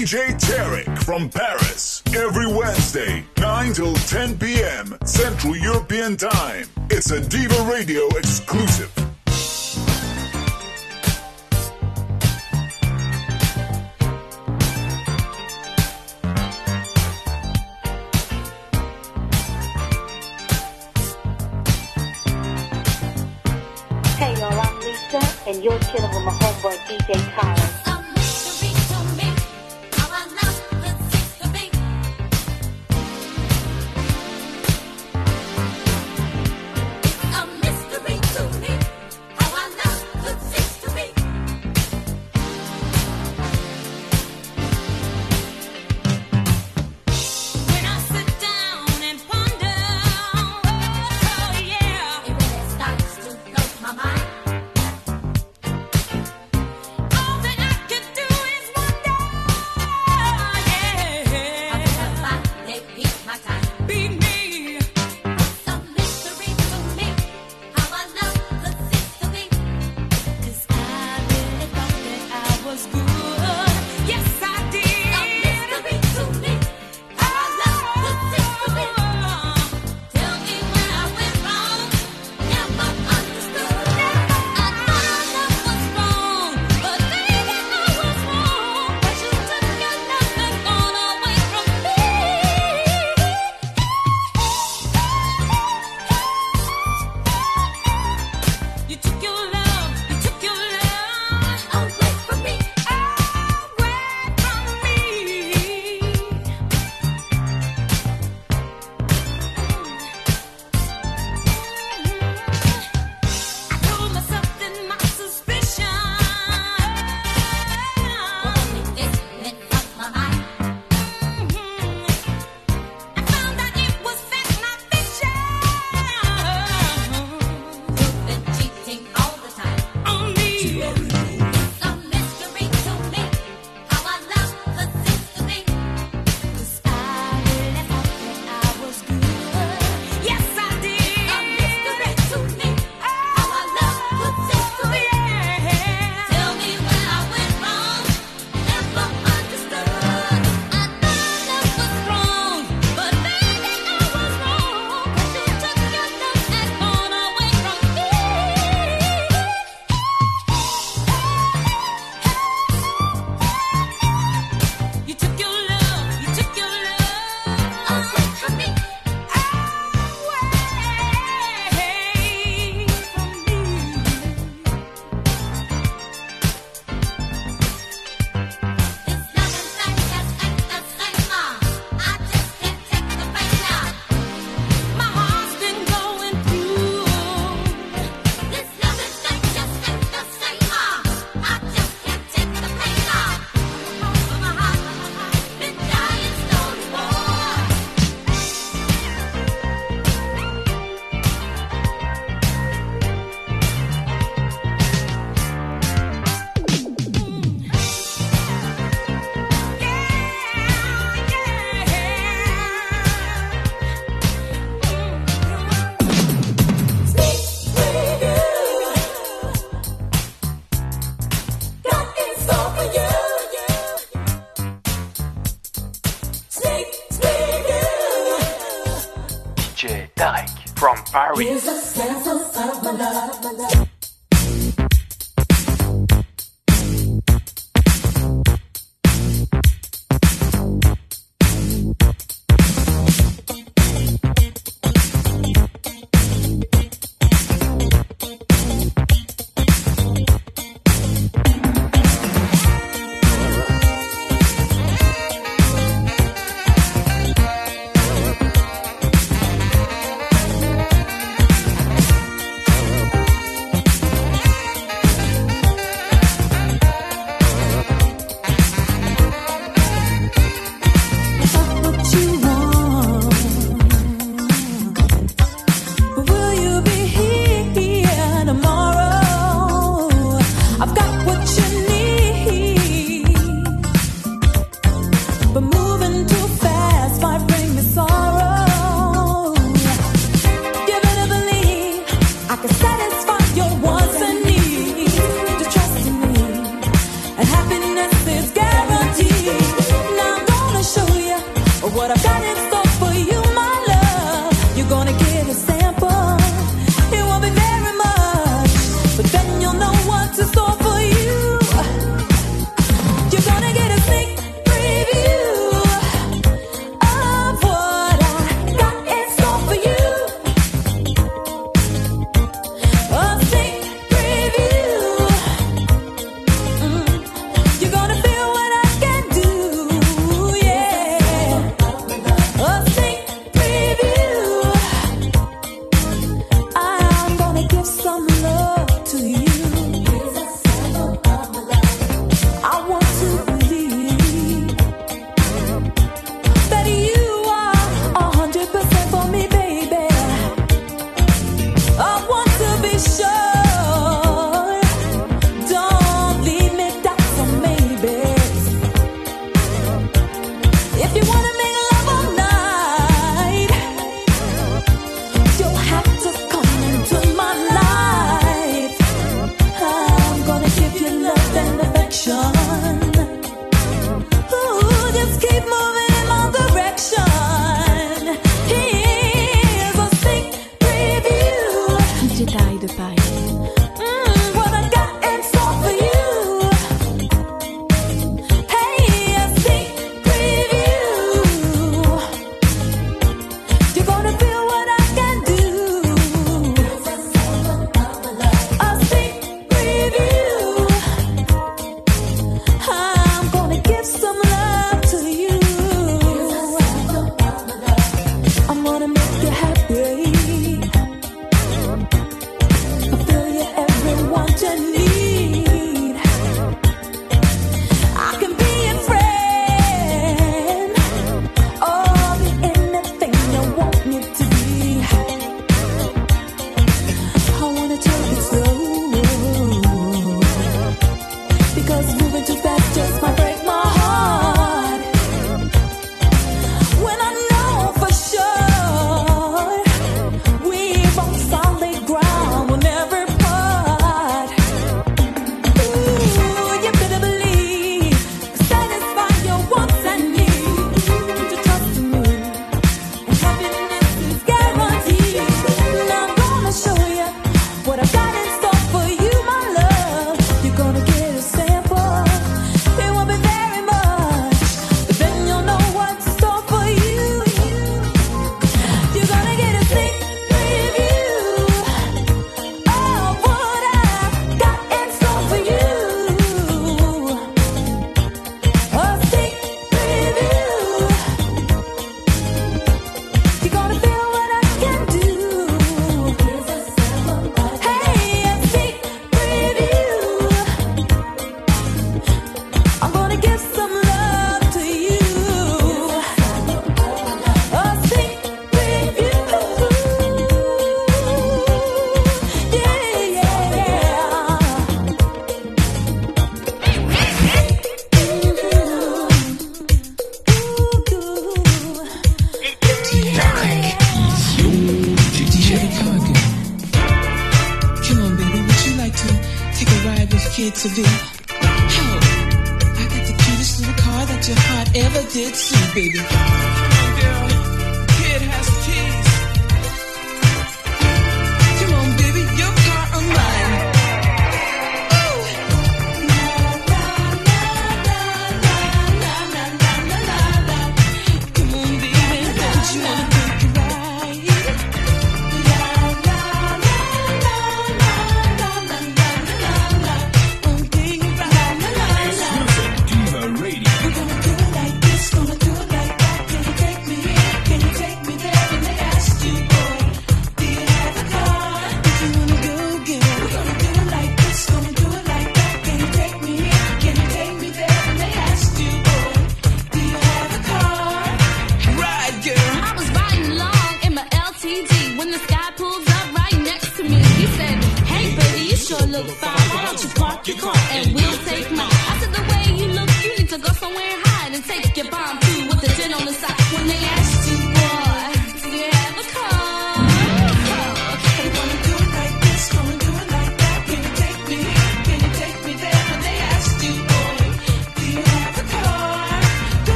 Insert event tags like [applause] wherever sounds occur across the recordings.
DJ Tarek from Paris. Every Wednesday, 9 till 10 p.m. Central European Time. It's a Diva Radio exclusive. Hey y'all, I'm Lisa, and you're chilling with my homeboy DJ Tyler. From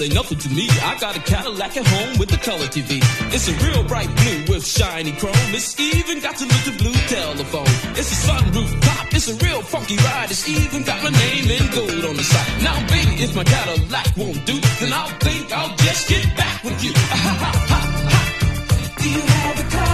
say nothing to me. I got a Cadillac at home with the color TV. It's a real bright blue with shiny chrome. It's even got the little blue telephone. It's a sunroof top. It's a real funky ride. It's even got my name in gold on the side. Now, baby, if my Cadillac won't do, then I'll think I'll just get back with you. [laughs] Ha Ha, ha, ha, do you have a car?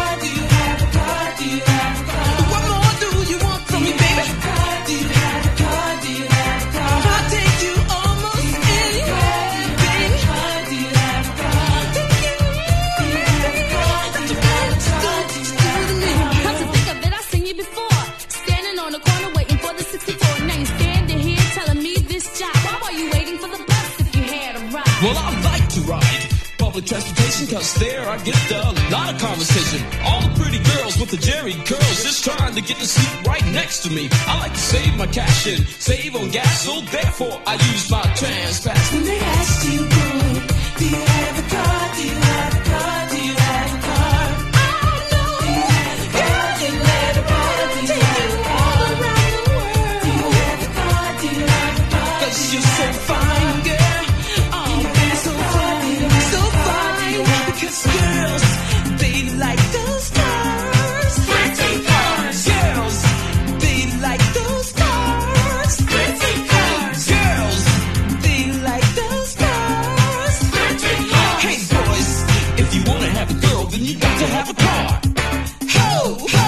public transportation, cause there I get a lot of conversation. All the pretty girls with the Jheri curls just trying to get the seat right next to me. I like to save my cash and save on gas, so therefore I use my trans pass. When they ask you, boy, do you have a car? Do you to have a girl, then you got to have a car. Ho, ho!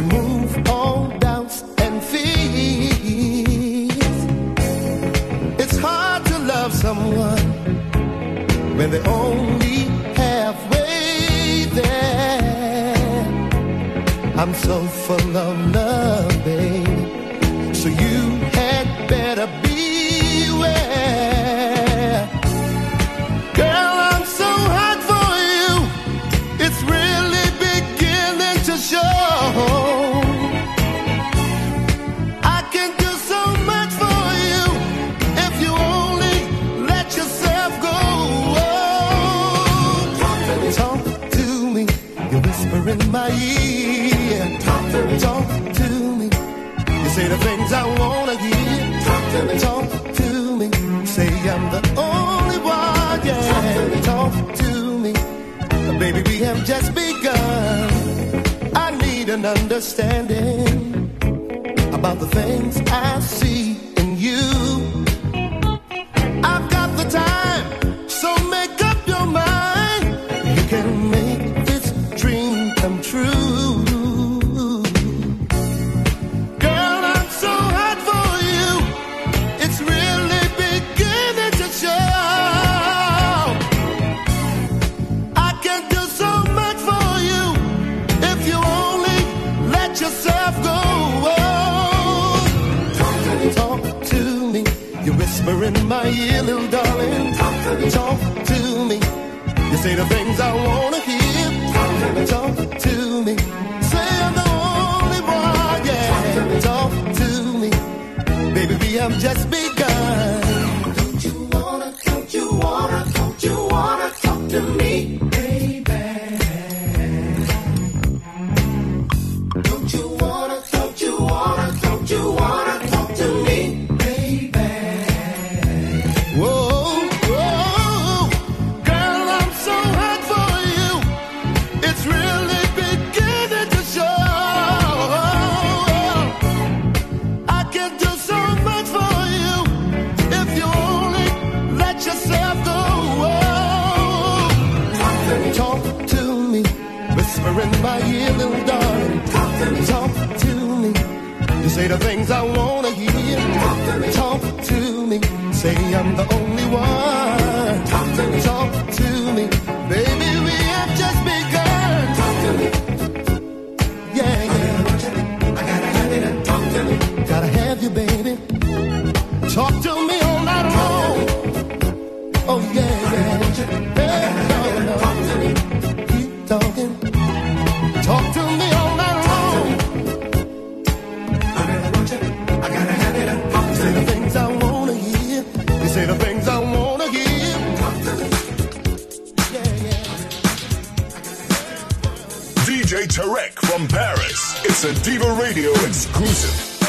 remove all doubts and fears. It's hard to love someone when they're only halfway there. I'm so full of love. My ear. Talk to me. Talk to me. You say the things I wanna hear. Talk to me. Talk to me. Say I'm the only one. Yeah. Talk to me. Baby, we have just begun. I need an understanding about the things I see whisper in my ear, little darling. Talk to me, talk to me. You say the things I wanna hear. Talk to me, talk to me. Say I'm the only one, yeah. Talk to me, baby. We have just begun. Don't you wanna? Don't you wanna? Don't you wanna talk to me, I wanna Tarek from Paris. It's a Diva Radio exclusive.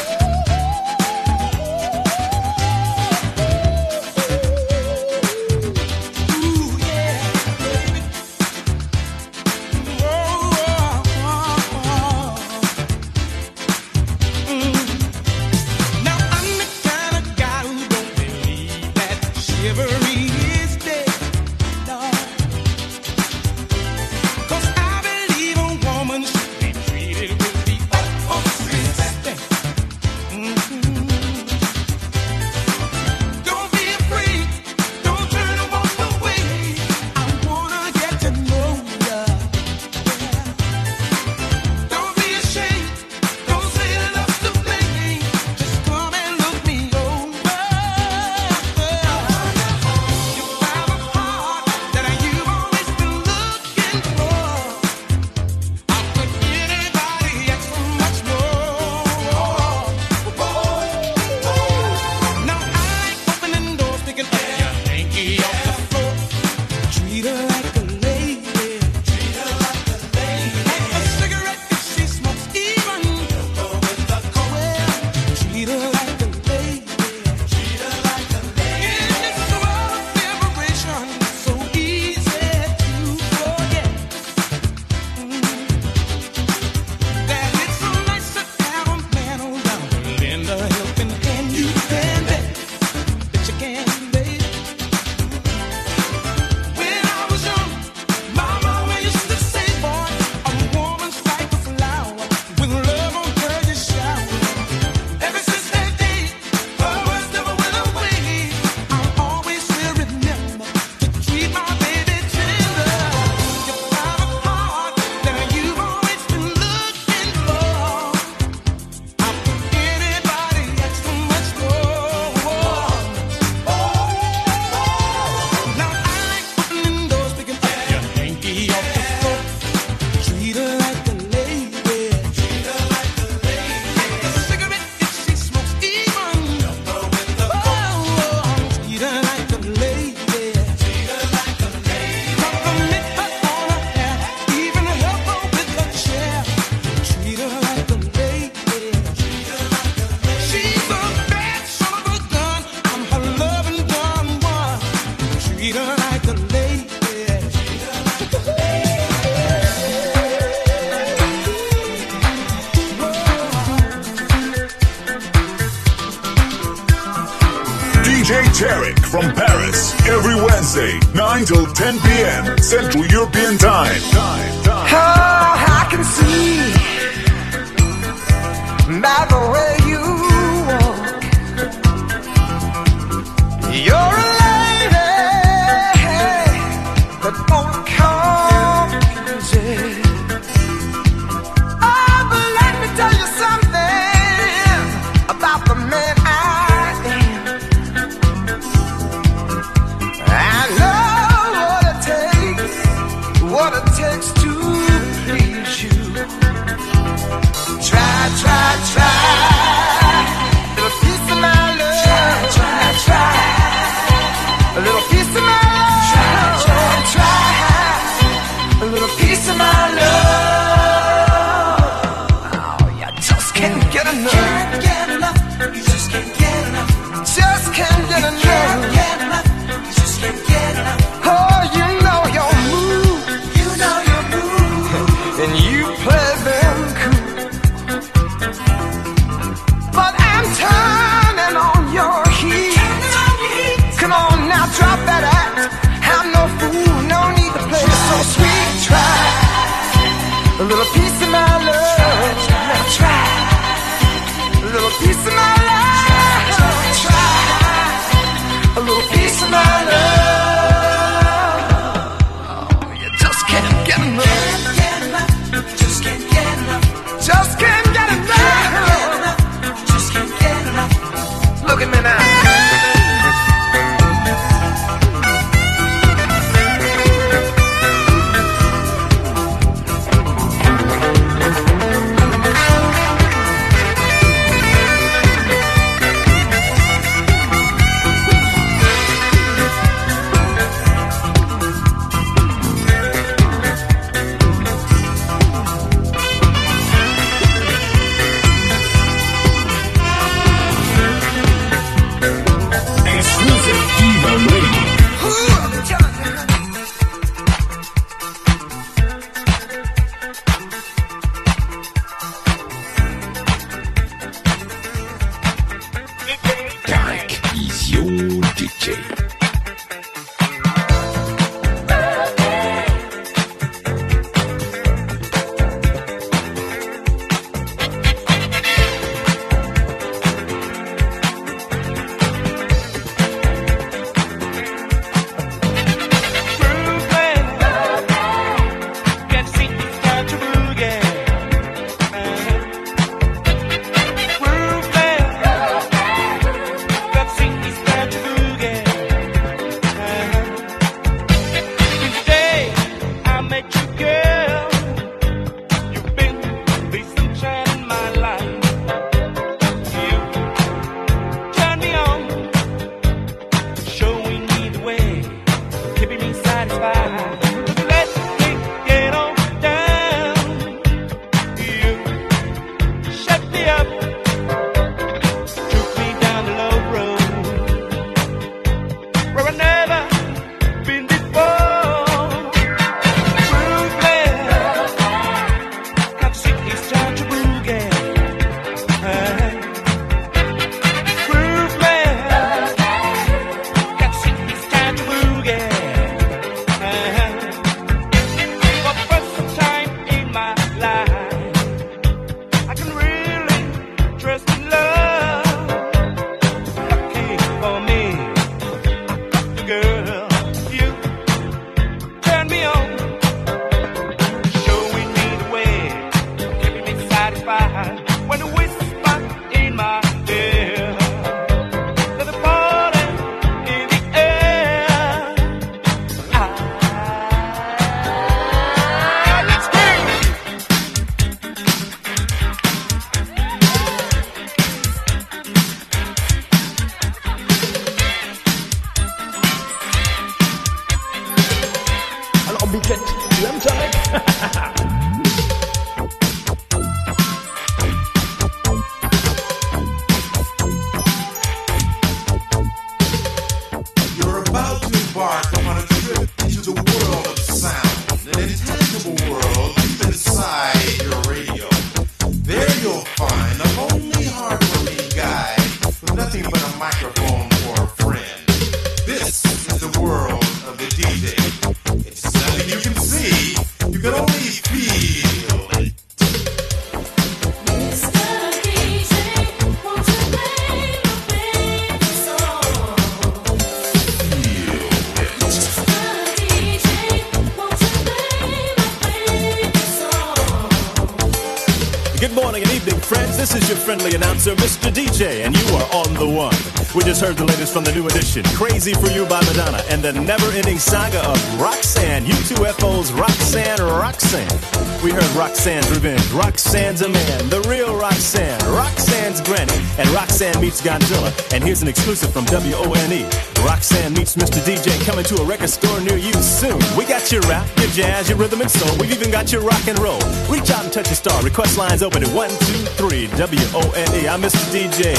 This is your friendly announcer, Mr. DJ, and you are on the one. We just heard the latest from the new edition, Crazy for You by Madonna, and the never ending saga of Roxanne, UTFO's Roxanne Roxanne. We heard Roxanne's Revenge, Roxanne's a man, the real Roxanne, Roxanne's granny, and Roxanne meets Godzilla. And here's an exclusive from WONE. Roxanne meets Mr. DJ coming to a record store near you soon. We got your rap, your jazz, your rhythm and soul. We've even got your rock and roll. Reach out and touch a star. Request lines open at 123 WONE. I'm Mr. DJ.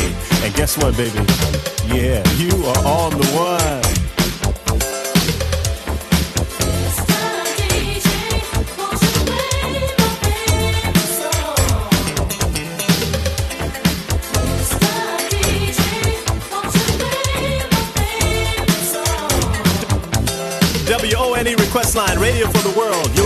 And guess what, baby? Yeah, you are on the one.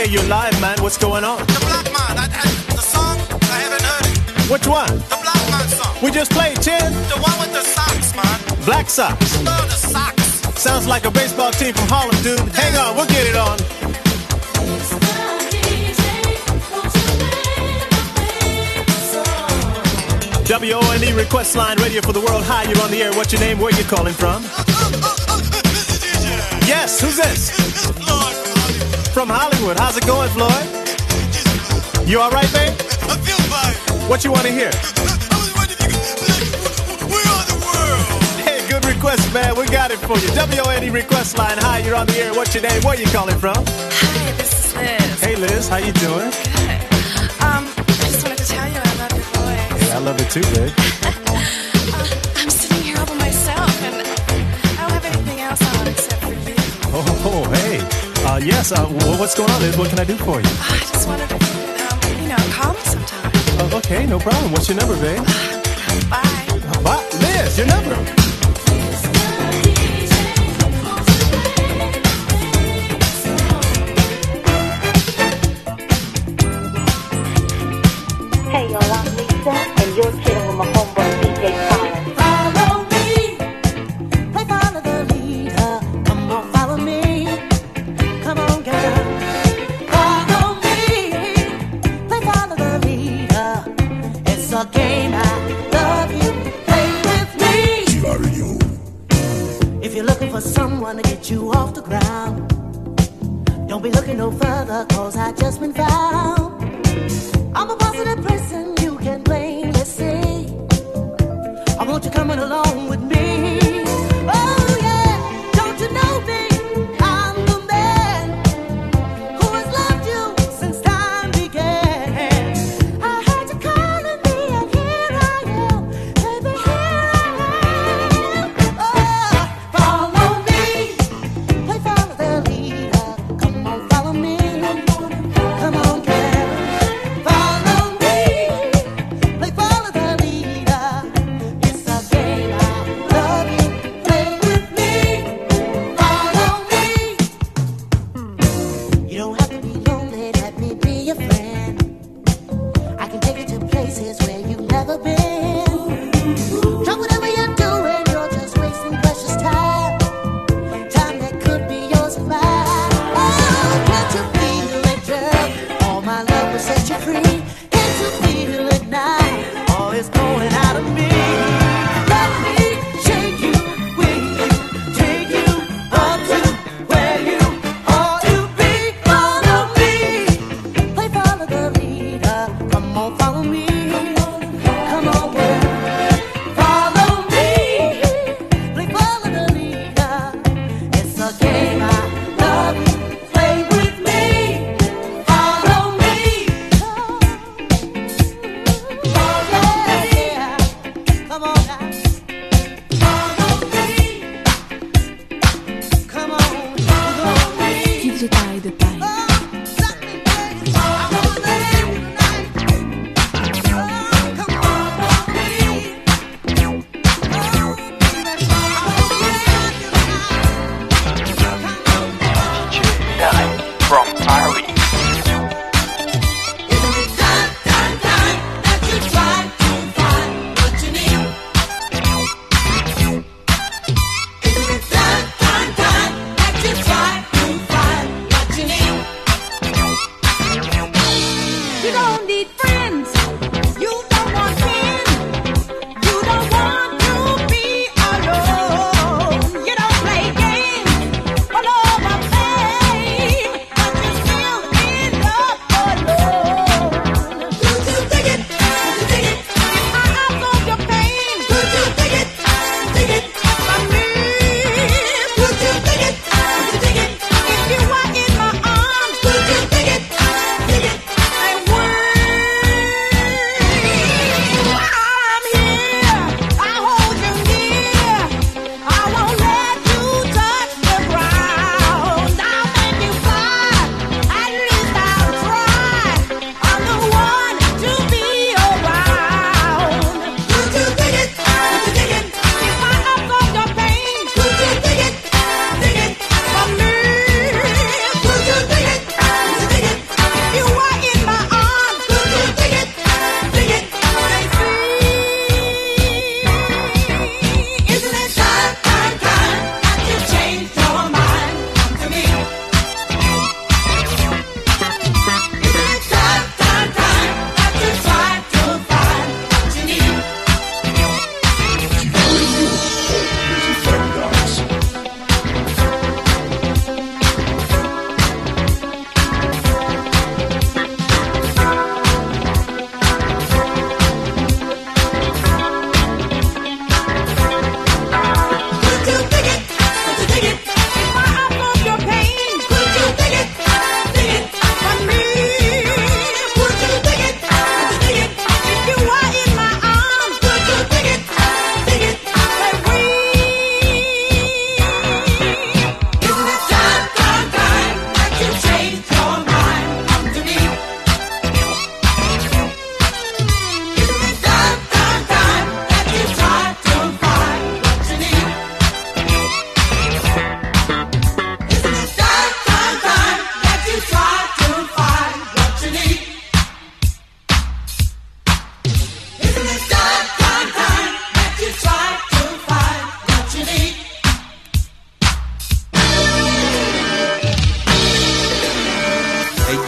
Man, you happening? Hey, you're live, man. What's going on? The Black Man, I, I, the song, I haven't heard it. Which one? The Black Man song. We just played 10 The one with the socks, man. Black. Oh, the socks. Sounds like a baseball team from Harlem, dude. Hang on, we'll get it on. WONE E request line, radio for the world. Hi, you're on the air. What's your name? Where you calling from? [laughs] Yes, who's this? From Hollywood. How's it going, Floyd? You all right, babe? I feel fine. What you want to hear? I was wondering if you could, we're on the world. Hey, good request, man. We got it for you. WONE request line. Hi, you're on the air. What's your name? Where you calling from? Hi, this is Liz. Hey, Liz. How you doing? Good. Um, I just wanted to tell you I love your voice. Hey, I love it too, babe. [laughs] Uh, yes, uh, what's going on, Liz? What can I do for you? I just you could, um, you know, call me sometime. Oh, okay, no problem. What's your number, babe? Bye. Uh, Bye. Liz, your number. I want you coming along with me.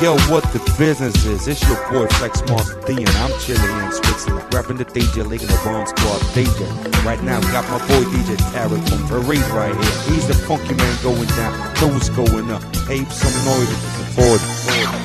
Yo, what the business is? It's your boy Flex Mark D, and I'm chilling in Switzerland, rapping the DJ League the Bomb Squad DJ. Right now, got my boy DJ Tarek from Paris right here. He's the funky man going down, those going up. Ape some noise, forward. forward.